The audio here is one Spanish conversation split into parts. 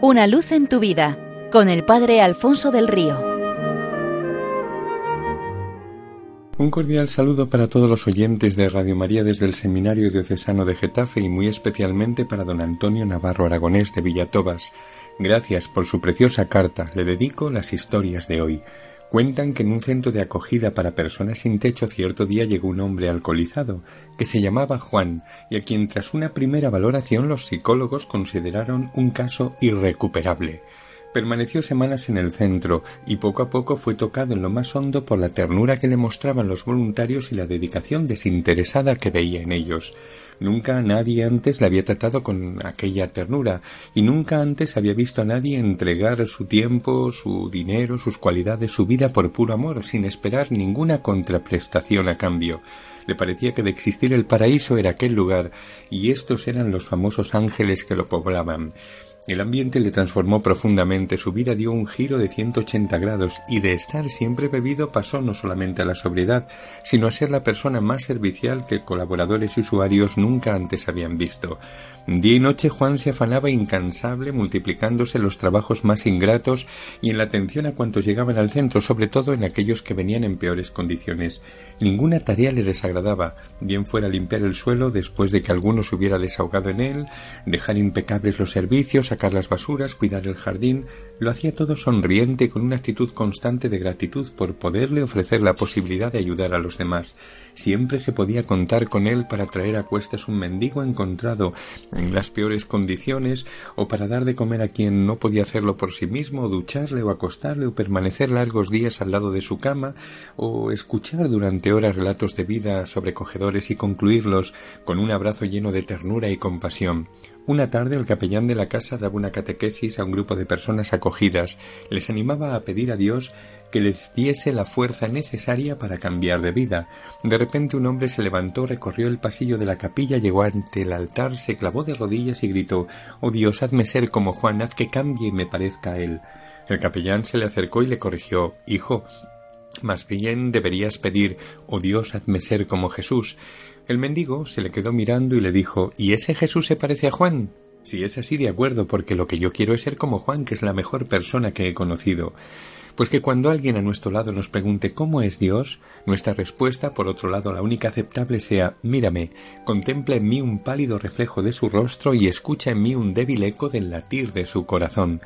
Una luz en tu vida con el Padre Alfonso del Río. Un cordial saludo para todos los oyentes de Radio María desde el Seminario Diocesano de Getafe y muy especialmente para don Antonio Navarro Aragonés de Villatobas. Gracias por su preciosa carta. Le dedico las historias de hoy. Cuentan que en un centro de acogida para personas sin techo cierto día llegó un hombre alcoholizado, que se llamaba Juan, y a quien tras una primera valoración los psicólogos consideraron un caso irrecuperable. Permaneció semanas en el centro y poco a poco fue tocado en lo más hondo por la ternura que le mostraban los voluntarios y la dedicación desinteresada que veía en ellos. Nunca nadie antes le había tratado con aquella ternura y nunca antes había visto a nadie entregar su tiempo, su dinero, sus cualidades, su vida por puro amor, sin esperar ninguna contraprestación a cambio. Le parecía que de existir el paraíso era aquel lugar, y estos eran los famosos ángeles que lo poblaban. El ambiente le transformó profundamente, su vida dio un giro de 180 grados y de estar siempre bebido pasó no solamente a la sobriedad, sino a ser la persona más servicial que colaboradores y usuarios nunca antes habían visto. Día y noche Juan se afanaba incansable multiplicándose los trabajos más ingratos y en la atención a cuantos llegaban al centro, sobre todo en aquellos que venían en peores condiciones. Ninguna tarea le desagradaba, bien fuera limpiar el suelo después de que alguno se hubiera desahogado en él, dejar impecables los servicios, sacar las basuras, cuidar el jardín, lo hacía todo sonriente con una actitud constante de gratitud por poderle ofrecer la posibilidad de ayudar a los demás. Siempre se podía contar con él para traer a cuestas un mendigo encontrado en las peores condiciones o para dar de comer a quien no podía hacerlo por sí mismo, ducharle o acostarle o permanecer largos días al lado de su cama o escuchar durante horas relatos de vida sobrecogedores y concluirlos con un abrazo lleno de ternura y compasión. Una tarde el capellán de la casa daba una catequesis a un grupo de personas acogidas, les animaba a pedir a Dios que les diese la fuerza necesaria para cambiar de vida. De repente un hombre se levantó, recorrió el pasillo de la capilla, llegó ante el altar, se clavó de rodillas y gritó Oh Dios, hazme ser como Juan, haz que cambie y me parezca a él. El capellán se le acercó y le corrigió Hijo, más bien deberías pedir Oh Dios, hazme ser como Jesús. El mendigo se le quedó mirando y le dijo ¿Y ese Jesús se parece a Juan? Si es así, de acuerdo, porque lo que yo quiero es ser como Juan, que es la mejor persona que he conocido. Pues que cuando alguien a nuestro lado nos pregunte cómo es Dios, nuestra respuesta, por otro lado, la única aceptable sea mírame, contempla en mí un pálido reflejo de su rostro y escucha en mí un débil eco del latir de su corazón.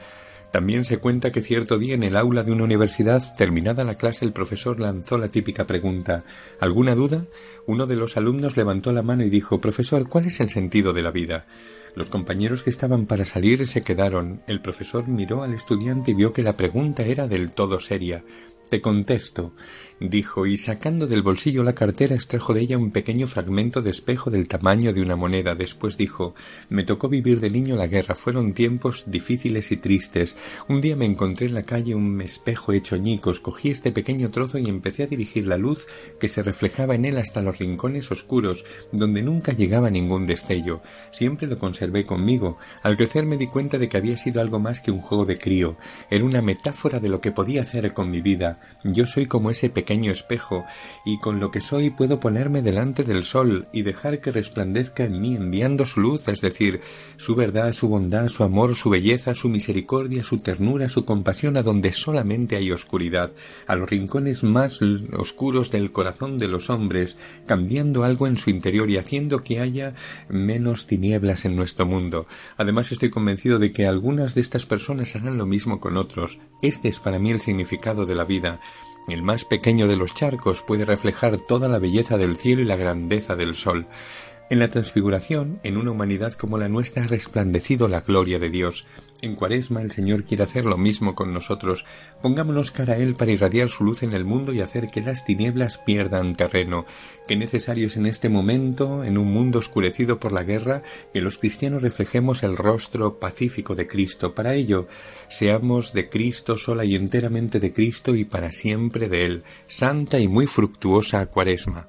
También se cuenta que cierto día en el aula de una universidad, terminada la clase, el profesor lanzó la típica pregunta ¿Alguna duda? Uno de los alumnos levantó la mano y dijo Profesor, ¿cuál es el sentido de la vida? Los compañeros que estaban para salir se quedaron. El profesor miró al estudiante y vio que la pregunta era del todo seria. Te contesto, dijo, y sacando del bolsillo la cartera extrajo de ella un pequeño fragmento de espejo del tamaño de una moneda. Después dijo Me tocó vivir de niño la guerra. Fueron tiempos difíciles y tristes. Un día me encontré en la calle un espejo hecho añicos. Cogí este pequeño trozo y empecé a dirigir la luz que se reflejaba en él hasta los rincones oscuros, donde nunca llegaba ningún destello. Siempre lo conservé conmigo. Al crecer me di cuenta de que había sido algo más que un juego de crío. Era una metáfora de lo que podía hacer con mi vida yo soy como ese pequeño espejo, y con lo que soy puedo ponerme delante del sol y dejar que resplandezca en mí enviando su luz, es decir, su verdad, su bondad, su amor, su belleza, su misericordia, su ternura, su compasión a donde solamente hay oscuridad, a los rincones más oscuros del corazón de los hombres, cambiando algo en su interior y haciendo que haya menos tinieblas en nuestro mundo. Además estoy convencido de que algunas de estas personas harán lo mismo con otros. Este es para mí el significado de la vida el más pequeño de los charcos puede reflejar toda la belleza del cielo y la grandeza del sol. En la transfiguración, en una humanidad como la nuestra, ha resplandecido la gloria de Dios. En Cuaresma el Señor quiere hacer lo mismo con nosotros. Pongámonos cara a Él para irradiar su luz en el mundo y hacer que las tinieblas pierdan terreno. Qué necesario es en este momento, en un mundo oscurecido por la guerra, que los cristianos reflejemos el rostro pacífico de Cristo. Para ello, seamos de Cristo sola y enteramente de Cristo y para siempre de Él. Santa y muy fructuosa Cuaresma.